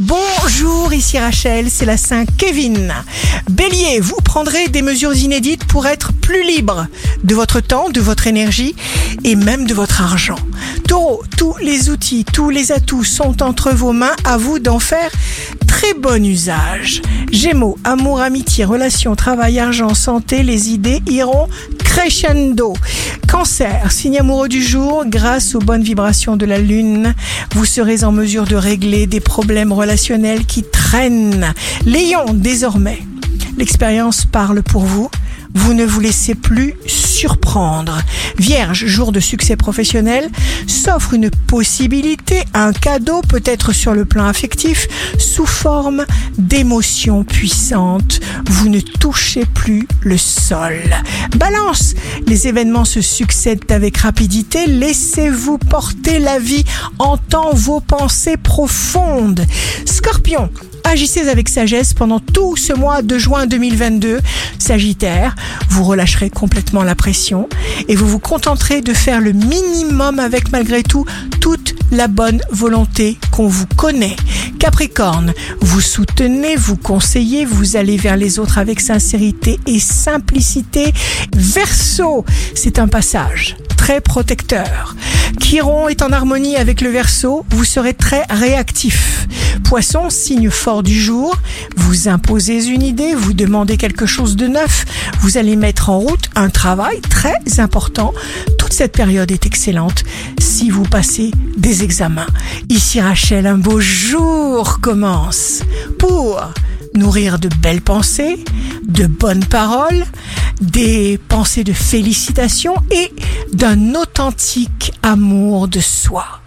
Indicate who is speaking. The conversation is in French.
Speaker 1: Bonjour, ici Rachel, c'est la Saint Kevin. Bélier, vous prendrez des mesures inédites pour être plus libre de votre temps, de votre énergie et même de votre argent. Taureau, tous les outils, tous les atouts sont entre vos mains, à vous d'en faire très bon usage. Gémeaux, amour, amitié, relations, travail, argent, santé, les idées iront crescendo. Cancer, signe amoureux du jour, grâce aux bonnes vibrations de la lune, vous serez en mesure de régler des problèmes relationnels qui traînent. Lion, désormais, l'expérience parle pour vous. Vous ne vous laissez plus surprendre. Vierge, jour de succès professionnel, s'offre une possibilité, un cadeau peut-être sur le plan affectif, sous forme d'émotions puissantes. Vous ne touchez plus le sol. Balance, les événements se succèdent avec rapidité. Laissez-vous porter la vie entend vos pensées profondes. Scorpion, agissez avec sagesse pendant tout ce mois de juin 2022. Sagittaire, vous relâcherez complètement la pression et vous vous contenterez de faire le minimum avec malgré tout toute la bonne volonté qu'on vous connaît. Capricorne, vous soutenez, vous conseillez, vous allez vers les autres avec sincérité et simplicité. Verseau, c'est un passage très protecteur. Chiron est en harmonie avec le Verseau, vous serez très réactif. Poisson, signe fort du jour, vous imposez une idée, vous demandez quelque chose de neuf, vous allez mettre en route un travail très important. Toute cette période est excellente si vous passez des examens. Ici Rachel, un beau jour commence pour nourrir de belles pensées, de bonnes paroles, des pensées de félicitations et d'un authentique amour de soi.